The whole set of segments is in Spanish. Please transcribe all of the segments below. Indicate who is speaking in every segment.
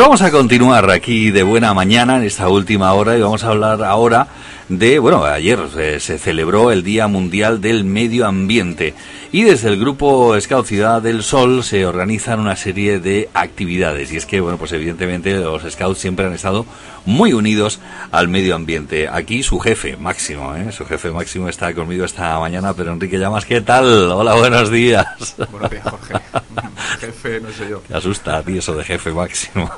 Speaker 1: Pues vamos a continuar aquí de buena mañana en esta última hora y vamos a hablar ahora de, bueno, ayer eh, se celebró el Día Mundial del Medio Ambiente y desde el grupo Scout Ciudad del Sol se organizan una serie de actividades y es que, bueno, pues evidentemente los Scouts siempre han estado muy unidos al medio ambiente. Aquí su jefe máximo, ¿eh? su jefe máximo está conmigo esta mañana, pero Enrique Llamas, ¿qué tal? Hola, buenos días.
Speaker 2: Buenos días, Jorge. jefe, no sé yo.
Speaker 1: Te asusta a ti eso de jefe máximo.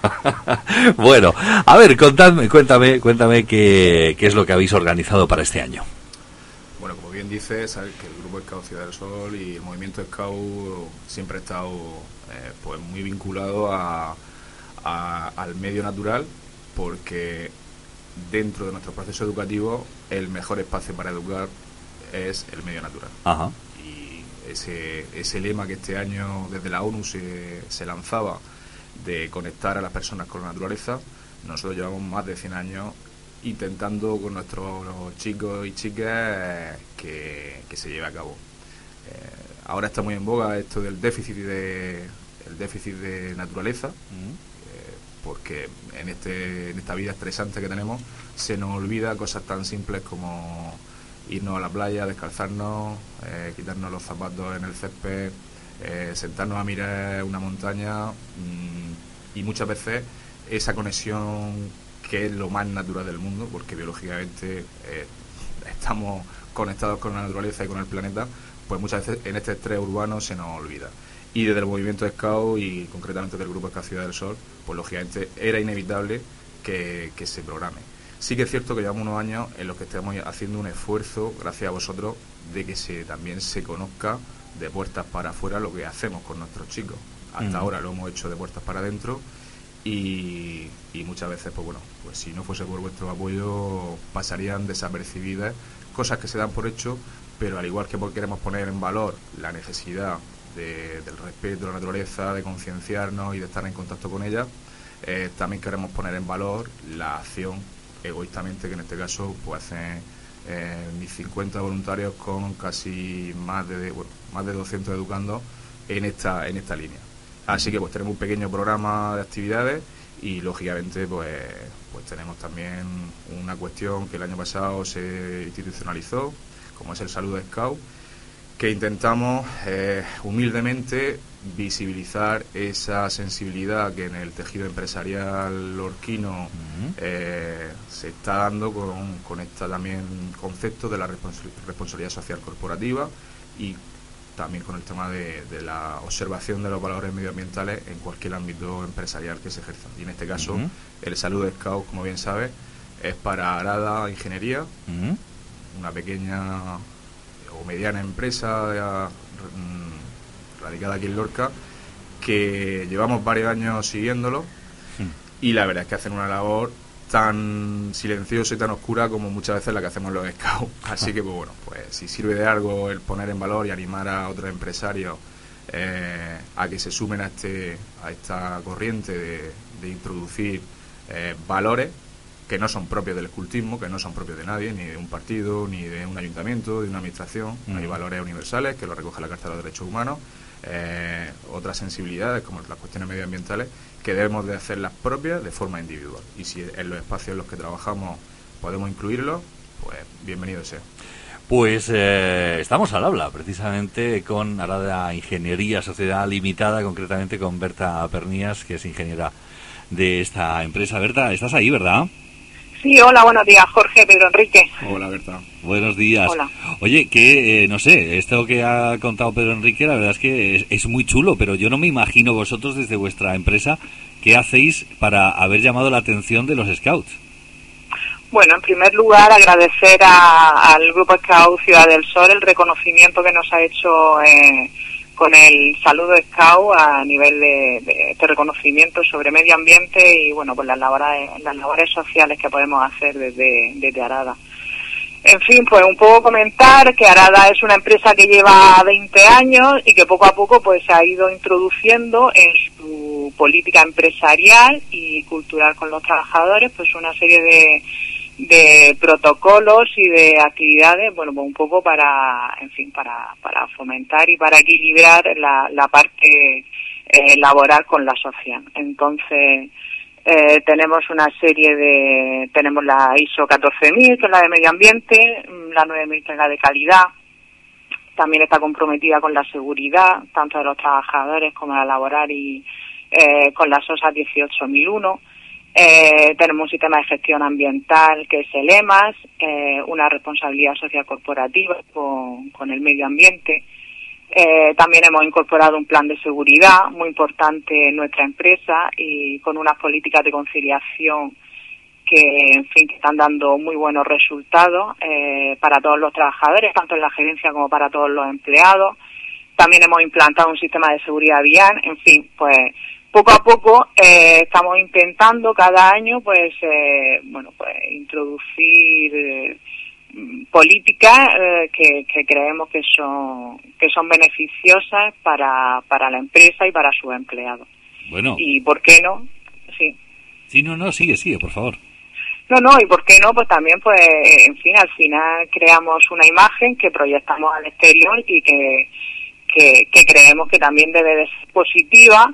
Speaker 1: bueno, a ver, contadme, cuéntame, cuéntame qué, qué es lo que habéis organizado para este año.
Speaker 2: Bien sabes que el Grupo Scout Ciudad del Sol y el movimiento Scout siempre ha estado eh, pues muy vinculado a, al medio natural porque dentro de nuestro proceso educativo el mejor espacio para educar es el medio natural.
Speaker 1: Ajá.
Speaker 2: Y ese, ese lema que este año desde la ONU se, se lanzaba de conectar a las personas con la naturaleza, nosotros llevamos más de 100 años intentando con nuestros chicos y chicas que, se lleve a cabo. Eh, ahora está muy en boga esto del déficit de, el déficit de naturaleza, eh, porque en, este, en esta vida estresante que tenemos se nos olvida cosas tan simples como irnos a la playa, descalzarnos, eh, quitarnos los zapatos en el césped, sentarnos a mirar una montaña mm, y muchas veces esa conexión que es lo más natural del mundo, porque biológicamente eh, estamos conectados con la naturaleza y con el planeta, pues muchas veces en este estrés urbano se nos olvida. Y desde el movimiento Scout y concretamente del grupo Scout Ciudad del Sol, pues lógicamente era inevitable que, se programe. Sí que es cierto que llevamos unos años en los que estamos haciendo un esfuerzo, gracias a vosotros, de que se también se conozca de puertas para afuera lo que hacemos con nuestros chicos. Hasta ahora lo hemos hecho de puertas para adentro y, muchas veces, pues bueno, pues si no fuese por vuestro apoyo pasarían desapercibidas cosas que se dan por hecho, pero al igual que queremos poner en valor la necesidad del respeto a la naturaleza, de concienciarnos y de estar en contacto con ella, eh, también queremos poner en valor la acción egoístamente que en este caso pues hacen eh, mis 50 voluntarios con casi más de más de 200 educando en esta en esta línea. Así que pues tenemos un pequeño programa de actividades y lógicamente pues, pues tenemos también una cuestión que el año pasado se institucionalizó, como es el Salud Scout, que intentamos eh, humildemente visibilizar esa sensibilidad que en el tejido empresarial lorquino eh, se está dando con, con este también concepto de la responsabilidad social corporativa y también con el tema de, la observación de los valores medioambientales en cualquier ámbito empresarial que se ejerza. Y en este caso, el Salud Scout, como bien sabe, es para Arada Ingeniería, una pequeña o mediana empresa mm, radicada aquí en Lorca, que llevamos varios años siguiéndolo y la verdad es que hacen una labor tan silenciosa y tan oscura como muchas veces la que hacemos los scouts. Así que, pues bueno, pues si sirve de algo el poner en valor y animar a otros empresarios eh, a que se sumen a, este, a esta corriente de, introducir eh, valores que no son propios del escultismo, que no son propios de nadie, ni de un partido, ni de un ayuntamiento, de una administración. Hay valores universales que lo recoge la Carta de los Derechos Humanos, eh, otras sensibilidades como las cuestiones medioambientales que debemos de hacerlas propias de forma individual. Y si en los espacios en los que trabajamos podemos incluirlo, pues bienvenido sea.
Speaker 1: Pues eh, estamos al habla precisamente con Arada Ingeniería Sociedad Limitada, concretamente con Berta Pernías, que es ingeniera de esta empresa. Berta, estás ahí, ¿verdad?
Speaker 3: Sí, hola, buenos días, Jorge, Pedro Enrique.
Speaker 2: Hola, Berta.
Speaker 1: Buenos días. Hola. Oye, que eh, no sé, esto que ha contado Pedro Enrique, la verdad es que es, muy chulo, pero yo no me imagino vosotros desde vuestra empresa qué hacéis para haber llamado la atención de los scouts.
Speaker 3: Bueno, en primer lugar, agradecer al Grupo Scout Ciudad del Sol el reconocimiento que nos ha hecho eh, con el saludo Scout a nivel de, este reconocimiento sobre medio ambiente y bueno pues las labores, las labores sociales que podemos hacer desde, desde Arada. En fin, pues un poco comentar que Arada es una empresa que lleva 20 años y que poco a poco pues se ha ido introduciendo en su política empresarial y cultural con los trabajadores pues una serie de de protocolos y de actividades, bueno, un poco para, en fin, para, para fomentar y para equilibrar la, la parte eh, laboral con la social. Entonces, Eh, tenemos una serie de, tenemos la ISO 14000, que es la de medio ambiente, mm, la 9000, que es la de calidad. También está comprometida con la seguridad, tanto de los trabajadores como la laboral y eh, con la SOSA 18001. Eh, tenemos un sistema de gestión ambiental que es el EMAS, eh, una responsabilidad social corporativa con, con el medio ambiente. Eh, también hemos incorporado un plan de seguridad muy importante en nuestra empresa y con unas políticas de conciliación que, en fin, que están dando muy buenos resultados eh, para todos los trabajadores, tanto en la gerencia como para todos los empleados. También hemos implantado un sistema de seguridad vial, en fin, pues poco a poco eh, estamos intentando cada año, pues, eh, bueno, pues introducir eh, políticas eh, que, que, creemos que son que son beneficiosas para, para la empresa y para sus empleados.
Speaker 1: Bueno.
Speaker 3: Y por qué no, sí.
Speaker 1: Sí, no, no, sigue, sigue, por favor.
Speaker 3: No, no, y por qué no, pues también, pues, en fin, al final creamos una imagen que proyectamos al exterior y que, que, que creemos que también debe de ser positiva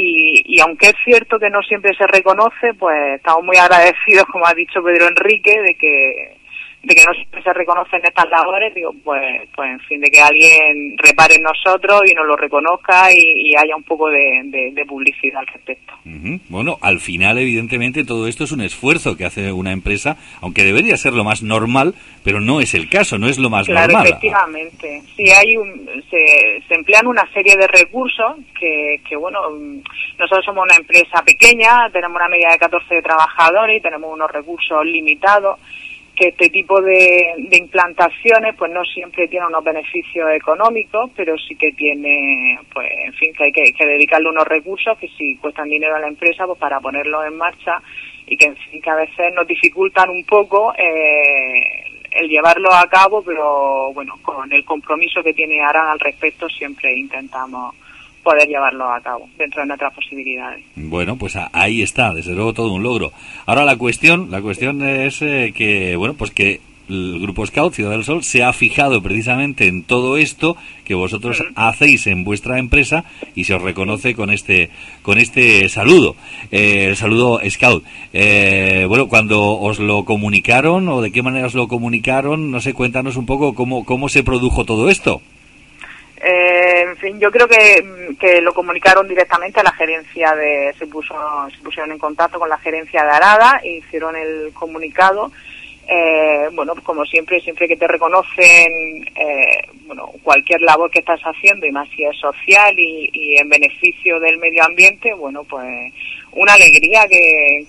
Speaker 3: y, y, aunque es cierto que no siempre se reconoce, pues estamos muy agradecidos, como ha dicho Pedro Enrique, de que de que no siempre se reconocen estas labores, digo, pues, pues en fin, de que alguien repare en nosotros y nos lo reconozca y, y haya un poco de, de, de, publicidad al respecto.
Speaker 1: Uh -huh. Bueno, al final, evidentemente, todo esto es un esfuerzo que hace una empresa, aunque debería ser lo más normal, pero no es el caso, no es lo más
Speaker 3: claro,
Speaker 1: normal.
Speaker 3: efectivamente. Sí, hay un, se, se emplean una serie de recursos que, que, bueno, nosotros somos una empresa pequeña, tenemos una media de 14 trabajadores y tenemos unos recursos limitados que este tipo de, implantaciones pues no siempre tiene unos beneficios económicos, pero sí que tiene, pues en fin, que hay que, que dedicarle unos recursos que si cuestan dinero a la empresa pues para ponerlos en marcha y que en fin que a veces nos dificultan un poco eh, el llevarlo a cabo, pero bueno, con el compromiso que tiene Aran al respecto siempre intentamos poder llevarlo a cabo dentro de nuestras posibilidades.
Speaker 1: Bueno, pues ahí está, desde luego todo un logro. Ahora la cuestión, la cuestión es eh, que, bueno, pues que el Grupo Scout Ciudad del Sol se ha fijado precisamente en todo esto que vosotros hacéis en vuestra empresa y se os reconoce con este con este saludo, eh, el saludo Scout. Eh, bueno, cuando os lo comunicaron o de qué manera os lo comunicaron, no sé, cuéntanos un poco cómo cómo se produjo todo esto.
Speaker 3: Eh, en fin, yo creo que, que, lo comunicaron directamente a la gerencia de, se puso, se pusieron en contacto con la gerencia de Arada e hicieron el comunicado. Eh, bueno, como siempre, siempre que te reconocen, eh, bueno, cualquier labor que estás haciendo y más si es social y, y en beneficio del medio ambiente, bueno, pues una alegría que,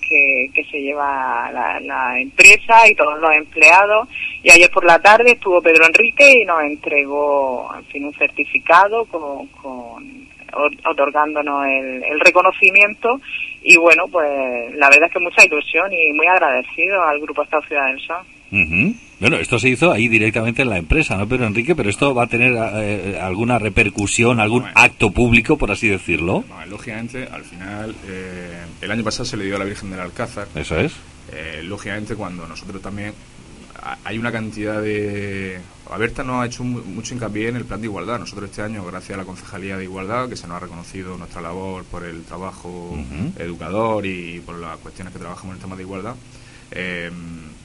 Speaker 3: que, se lleva la, la, empresa y todos los empleados. Y ayer por la tarde estuvo Pedro Enrique y nos entregó, en fin, un certificado con, con otorgándonos el, el, reconocimiento y bueno, pues la verdad es que mucha ilusión y muy agradecido al Grupo Estado Ciudad del Sol.
Speaker 1: Uh -huh. Bueno, esto se hizo ahí directamente en la empresa, ¿no, Pedro Enrique? Pero esto va a tener eh, alguna repercusión, algún bueno, acto público, por así decirlo.
Speaker 2: Bueno, lógicamente, al final, eh, el año pasado se le dio a la Virgen del Alcázar.
Speaker 1: Eso es.
Speaker 2: Eh, lógicamente, cuando nosotros también hay una cantidad de... Aberta nos ha hecho mucho hincapié en el plan de igualdad. Nosotros este año, gracias a la Concejalía de Igualdad, que se nos ha reconocido nuestra labor por el trabajo uh -huh. educador y por las cuestiones que trabajamos en el tema de igualdad, eh,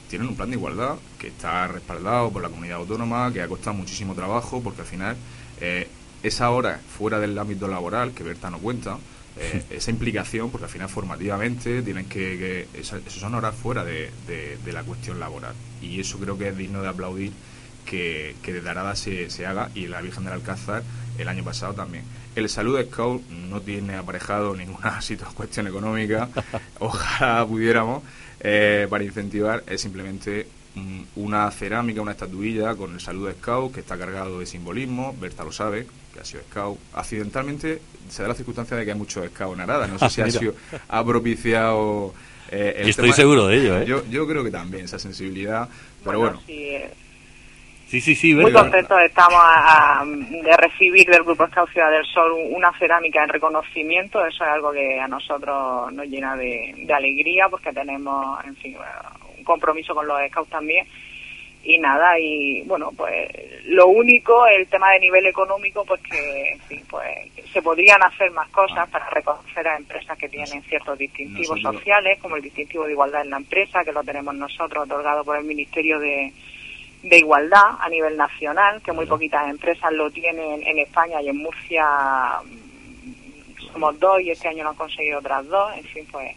Speaker 2: tienen un plan de igualdad que está respaldado por la comunidad autónoma, que ha costado muchísimo trabajo, porque al final eh, esa hora fuera del ámbito laboral, que Berta no cuenta, eh, esa implicación, porque al final formativamente tienen que, que esas son horas fuera de, de, de, la cuestión laboral. Y eso creo que es digno de aplaudir que, que desde Arada se, se, haga y la Virgen del Alcázar el año pasado también. El Salud Scout no tiene aparejado ninguna cuestión económica, ojalá pudiéramos, eh, para incentivar, es simplemente una cerámica, una estatuilla con el Salud Scout que está cargado de simbolismo, Berta lo sabe, que ha sido Scout. Accidentalmente se da la circunstancia de que hay muchos Scout en Arada, no sé si ha, sido, ha propiciado...
Speaker 1: Eh, el Estoy tema. seguro de ello, ¿eh?
Speaker 2: Yo, yo, creo que también esa sensibilidad, pero bueno. bueno.
Speaker 3: Sí,
Speaker 1: Sí, sí, sí.
Speaker 3: Muy contentos estamos a, a, de recibir del Grupo Scout Ciudad del Sol una cerámica en reconocimiento. Eso es algo que a nosotros nos llena de, de alegría porque tenemos, en fin, un compromiso con los Scouts también. y nada y bueno pues lo único el tema de nivel económico pues que en fin pues se podrían hacer más cosas para reconocer a empresas que tienen ciertos distintivos sociales como el distintivo de igualdad en la empresa que lo tenemos nosotros otorgado por el ministerio de, de igualdad a nivel nacional que muy poquitas empresas lo tienen en España y en Murcia mm, somos dos y este año lo han conseguido otras dos en fin pues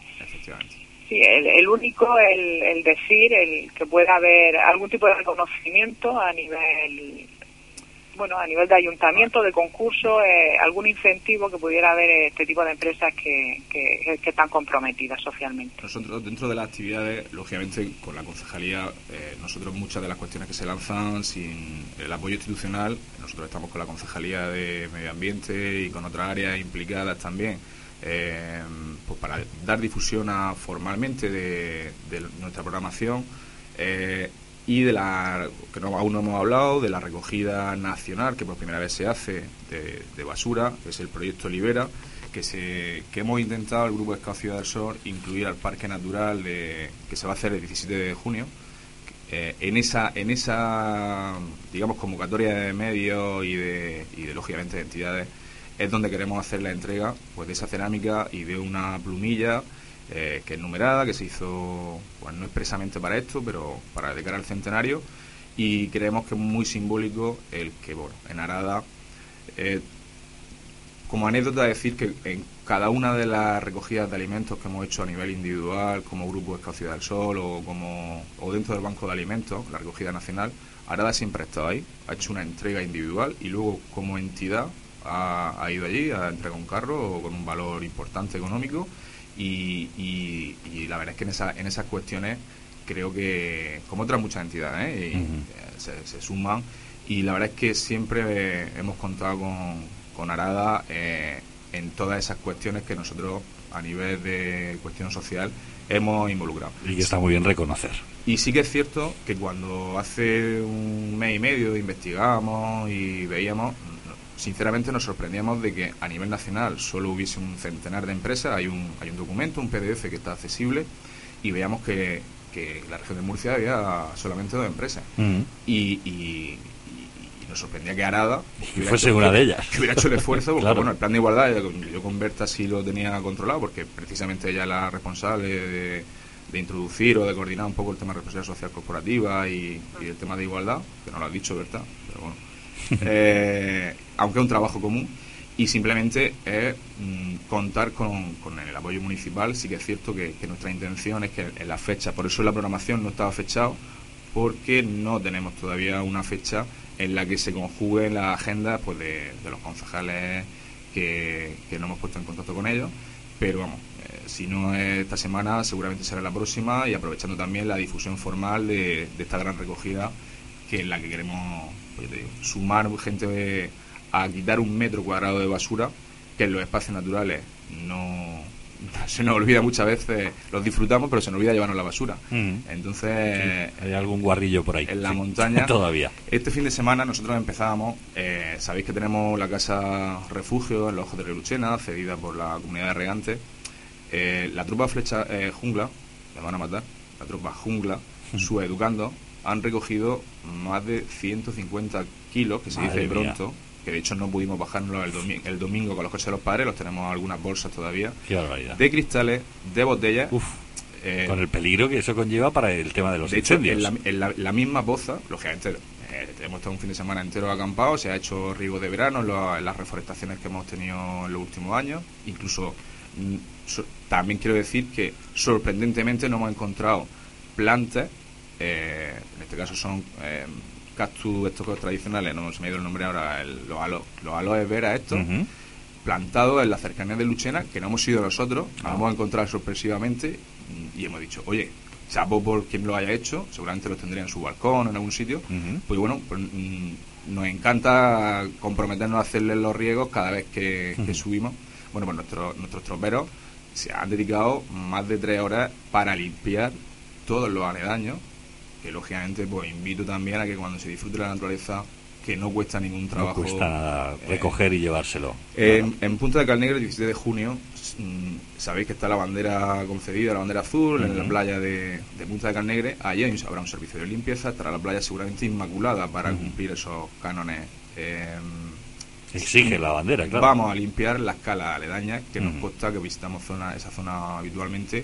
Speaker 3: Sí, el, único, el, el decir, el que pueda haber algún tipo de reconocimiento a nivel bueno, a nivel de ayuntamiento, de concurso, eh, algún incentivo que pudiera haber este tipo de empresas que, que, están comprometidas socialmente.
Speaker 2: Nosotros, dentro de las actividades, lógicamente, con la concejalía, eh, nosotros muchas de las cuestiones que se lanzan sin el apoyo institucional, nosotros estamos con la concejalía de medio ambiente y con otras áreas implicadas también eh, pues para dar difusión a, formalmente de, nuestra programación eh, y de la que no, aún no hemos hablado de la recogida nacional que por primera vez se hace de, basura que es el proyecto Libera que se que hemos intentado el grupo de Ciudad del Sol incluir al parque natural de, que se va a hacer el 17 de junio eh, en esa en esa digamos convocatoria de medios y de, y de lógicamente de entidades es donde queremos hacer la entrega pues de esa cerámica y de una plumilla eh, que es numerada, que se hizo pues no expresamente para esto, pero para de cara al centenario y creemos que es muy simbólico el que, bueno, en Arada, eh, como anécdota decir que en cada una de las recogidas de alimentos que hemos hecho a nivel individual, como Grupo Escaucidad del Sol o, como, o dentro del Banco de Alimentos, la recogida nacional, Arada siempre ha estado ahí, ha hecho una entrega individual y luego como entidad ha, ido allí a entregar un carro con un valor importante económico y, y, la verdad es que en, esa, en esas cuestiones creo que, como otras muchas entidades, ¿eh? eh, se, suman y la verdad es que siempre hemos contado con, con Arada eh, en todas esas cuestiones que nosotros a nivel de cuestión social hemos involucrado.
Speaker 1: Y que está muy bien reconocer.
Speaker 2: Y sí que es cierto que cuando hace un mes y medio investigamos y veíamos, sinceramente nos sorprendíamos de que a nivel nacional solo hubiese un centenar de empresas, hay un, hay un documento, un PDF que está accesible y veíamos que, que la región de Murcia había solamente dos empresas. Mm. y, y, nos sorprendía que Arada
Speaker 1: que fuese una de ellas
Speaker 2: que hubiera hecho el esfuerzo porque bueno el plan de igualdad yo con Berta sí lo tenía controlado porque precisamente ella es la responsable de, de introducir o de coordinar un poco el tema de responsabilidad social corporativa y, y el tema de igualdad que no lo ha dicho Berta pero bueno eh, aunque es un trabajo común, y simplemente es mm, contar con, el apoyo municipal. Sí que es cierto que, nuestra intención es que en la fecha, por eso la programación no estaba fechado, porque no tenemos todavía una fecha en la que se conjuguen las agendas pues, de, los concejales que, no hemos puesto en contacto con ellos. Pero vamos, eh, si no es esta semana, seguramente será la próxima y aprovechando también la difusión formal de, de esta gran recogida que es la que queremos pues sumar gente a quitar un metro cuadrado de basura, que en los espacios naturales no se nos olvida muchas veces, los disfrutamos, pero se nos olvida llevarnos la basura. Mm. Entonces,
Speaker 1: hay algún guarrillo por ahí.
Speaker 2: En la montaña.
Speaker 1: Todavía.
Speaker 2: Este fin de semana nosotros empezábamos, eh, sabéis que tenemos la casa refugio en los ojos de Luchena, cedida por la comunidad de regantes. Eh, la tropa flecha eh, jungla, me van a matar, la tropa jungla, su educando, han recogido más de 150 kilos, que se dice pronto, que de hecho no pudimos bajarlo el, el domingo con los coches de los padres, los tenemos algunas bolsas todavía, de cristales, de botellas.
Speaker 1: Eh, con el peligro que eso conlleva para el tema de los de incendios.
Speaker 2: Hecho, en, la, misma poza, lógicamente, eh, hemos estado un fin de semana entero acampado, se ha hecho riego de verano en, las reforestaciones que hemos tenido en los últimos años, incluso mm, también quiero decir que sorprendentemente no hemos encontrado plantas eh, en este caso son eh, cactus estos tradicionales, no se me ha ido el nombre ahora, los, alo, los aloe vera estos, plantados en la cercanía de Luchena, que no hemos sido nosotros, nos ah. hemos encontrado sorpresivamente y hemos dicho, oye, chapo por quien lo haya hecho, seguramente los tendría en su balcón o en algún sitio, pues bueno, pues, mm, nos encanta comprometernos a hacerles los riegos cada vez que, subimos. Bueno, pues nuestros, nuestros troperos se han dedicado más de tres horas para limpiar todos los aledaños que lógicamente pues invito también a que cuando se disfrute la naturaleza que no cuesta ningún trabajo.
Speaker 1: No cuesta nada recoger y llevárselo.
Speaker 2: En, Punta de Calnegre, el 17 de junio, mm, sabéis que está la bandera concedida, la bandera azul, en la playa de, Punta de Calnegre. Allí habrá un servicio de limpieza, estará la playa seguramente inmaculada para cumplir esos cánones.
Speaker 1: Em, Exige la bandera, claro.
Speaker 2: Vamos a limpiar las calas aledañas, que nos consta que visitamos zona, esa zona habitualmente,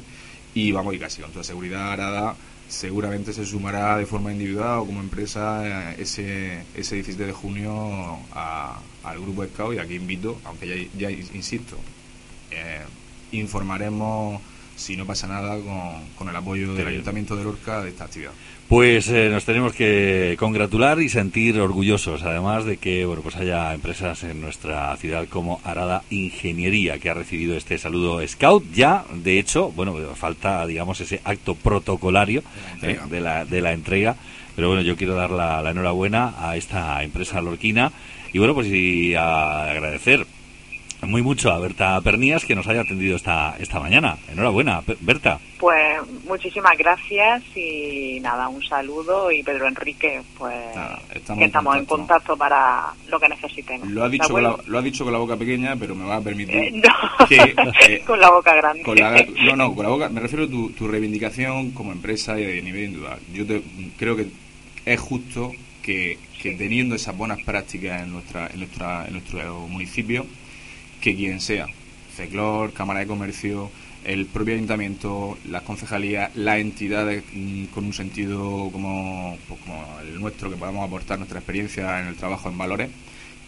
Speaker 2: y vamos, y casi con toda seguridad Arada seguramente se sumará de forma individual o como empresa eh, ese, ese 17 de junio al grupo Scout y aquí invito, aunque ya, insisto, eh, informaremos si no pasa nada con, con el apoyo del Ayuntamiento de Lorca de esta actividad.
Speaker 1: Pues eh, nos tenemos que congratular y sentir orgullosos, además de que bueno pues haya empresas en nuestra ciudad como Arada Ingeniería que ha recibido este saludo Scout. Ya, de hecho, bueno, falta digamos ese acto protocolario de la, de la, entrega, pero bueno, yo quiero dar la, la enhorabuena a esta empresa lorquina. Y bueno pues y a agradecer muy mucho a Berta Pernías que nos haya atendido esta, esta mañana. Enhorabuena, Berta.
Speaker 3: Pues muchísimas gracias y nada, un saludo y Pedro Enrique, pues estamos, que estamos en, contacto. para lo que necesitemos.
Speaker 2: Lo ha, dicho con la, lo ha dicho con la boca pequeña, pero me va a permitir
Speaker 3: eh, que, con la boca grande.
Speaker 2: no, no, con la boca, me refiero a tu, tu reivindicación como empresa y de nivel individual. Yo te, creo que es justo que, que teniendo esas buenas prácticas en, nuestra, en, nuestra, en nuestro municipio, que quien sea, FECLOR, Cámara de Comercio, el propio ayuntamiento, las concejalías, las entidades mm, con un sentido como, pues, como el nuestro, que podamos aportar nuestra experiencia en el trabajo en valores,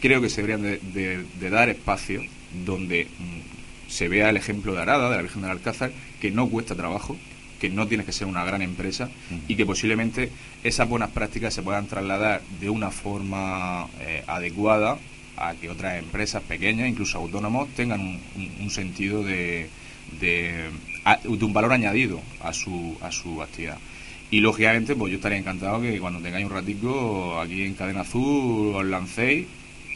Speaker 2: creo que se deberían de, dar espacio donde mm, se vea el ejemplo de Arada, de la Virgen del Alcázar, que no cuesta trabajo, que no tiene que ser una gran empresa y que posiblemente esas buenas prácticas se puedan trasladar de una forma eh, adecuada a que otras empresas pequeñas, incluso autónomos, tengan un, sentido de, de, un valor añadido a su, a su actividad. Y lógicamente, pues yo estaría encantado que cuando tengáis un ratico aquí en Cadena Azul os lancéis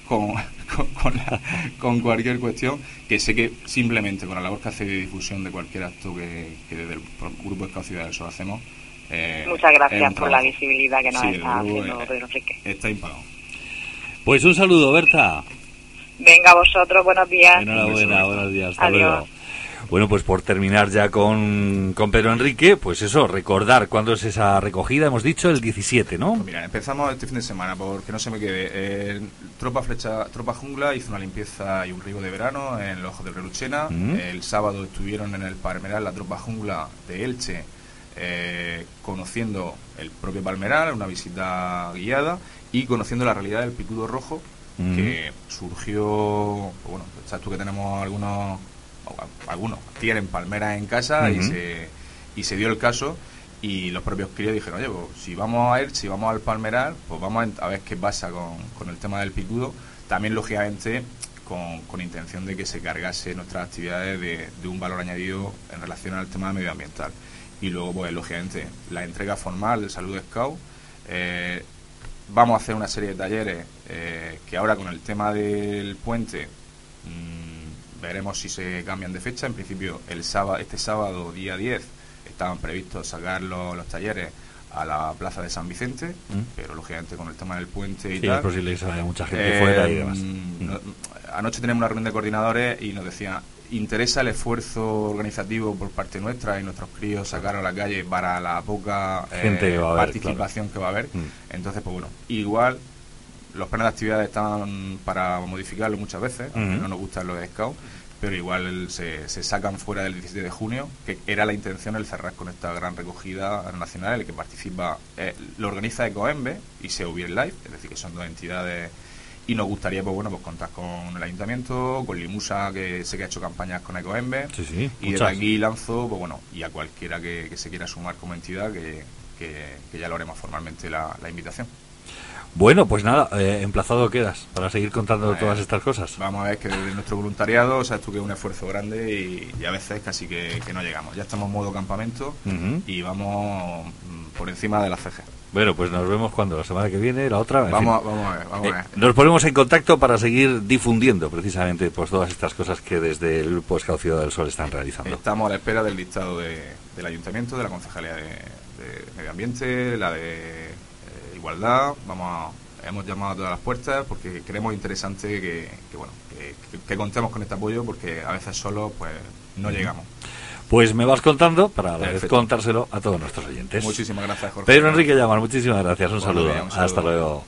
Speaker 2: con, con, cualquier cuestión, que sé que simplemente con la labor que hace de difusión de cualquier acto que, desde el Grupo Escao Ciudad del Sol hacemos.
Speaker 3: Eh, Muchas gracias por la visibilidad que nos está haciendo Pedro Enrique.
Speaker 2: Está impagado.
Speaker 1: Pues un saludo, Berta.
Speaker 3: Venga, vosotros, buenos días.
Speaker 1: Enhorabuena, buenos días, hasta luego. Bueno, pues por terminar ya con, con Pedro Enrique, pues eso, recordar cuándo es esa recogida, hemos dicho el 17, ¿no?
Speaker 2: Pues mira, empezamos este fin de semana, porque no se me quede. Eh, Tropa Flecha, Tropa Jungla hizo una limpieza y un río de verano en los ojos de Reluchena. Mm. El sábado estuvieron en el Palmeral la Tropa Jungla de Elche, eh, conociendo el propio Palmeral, una visita guiada y conociendo la realidad del picudo rojo que surgió, bueno, sabes tú que tenemos algunos, algunos tienen palmeras en casa y, se, y se dio el caso y los propios críos dijeron, oye, pues, si vamos a ir, si vamos al palmeral, pues vamos a, ver qué pasa con, con, el tema del picudo. También, lógicamente, con, con intención de que se cargase nuestras actividades de, de, un valor añadido en relación al tema medioambiental. Y luego, pues, lógicamente, la entrega formal de Salud Scout. Eh, Vamos a hacer una serie de talleres eh, que ahora con el tema del puente mm, veremos si se cambian de fecha. En principio, el sábado, este sábado, día 10, estaban previstos sacar los, talleres a la plaza de San Vicente, mm. pero lógicamente con el tema del puente y
Speaker 1: tal. es posible que se vaya mucha gente fuera y demás.
Speaker 2: Mm, anoche tenemos una reunión de coordinadores y nos decían interesa el esfuerzo organizativo por parte nuestra y nuestros críos sacar a la calle para la poca
Speaker 1: eh,
Speaker 2: participación que va a haber. Mm. Entonces, pues bueno, igual los planes de actividades están para modificarlo muchas veces, no nos gustan los scouts, pero igual se, se, sacan fuera del 17 de junio, que era la intención el cerrar con esta gran recogida nacional en la que participa, eh, lo organiza Ecoembe y Seubier Life, es decir, que son dos entidades y nos gustaría pues bueno pues contar con el ayuntamiento con Limusa que sé que ha hecho campañas con Ecoembe y desde aquí lanzo pues bueno y a cualquiera que, se quiera sumar como entidad que, que, ya lo haremos formalmente la, invitación
Speaker 1: bueno, pues nada, eh, emplazado quedas para seguir contando todas estas cosas.
Speaker 2: Vamos a ver que desde nuestro voluntariado, o sea, esto que es un esfuerzo grande y, a veces casi que, no llegamos. Ya estamos en modo campamento y vamos mm, por encima de la CG.
Speaker 1: Bueno, pues nos vemos cuando la semana que viene, la otra.
Speaker 2: Vamos, vamos a ver, vamos a
Speaker 1: eh, ver. nos ponemos en contacto para seguir difundiendo precisamente pues todas estas cosas que desde el Grupo Escao Ciudad del Sol están realizando.
Speaker 2: Estamos a la espera del listado del Ayuntamiento, de la Concejalía de, Medio Ambiente, la de eh, Igualdad. Vamos hemos llamado a todas las puertas porque creemos interesante que, bueno, que, contemos con este apoyo porque a veces solo pues no llegamos.
Speaker 1: Pues me vas contando para contárselo a todos nuestros oyentes.
Speaker 2: Muchísimas gracias, Jorge.
Speaker 1: Pedro Enrique Llamar, muchísimas gracias. Un, saludo. Hasta luego.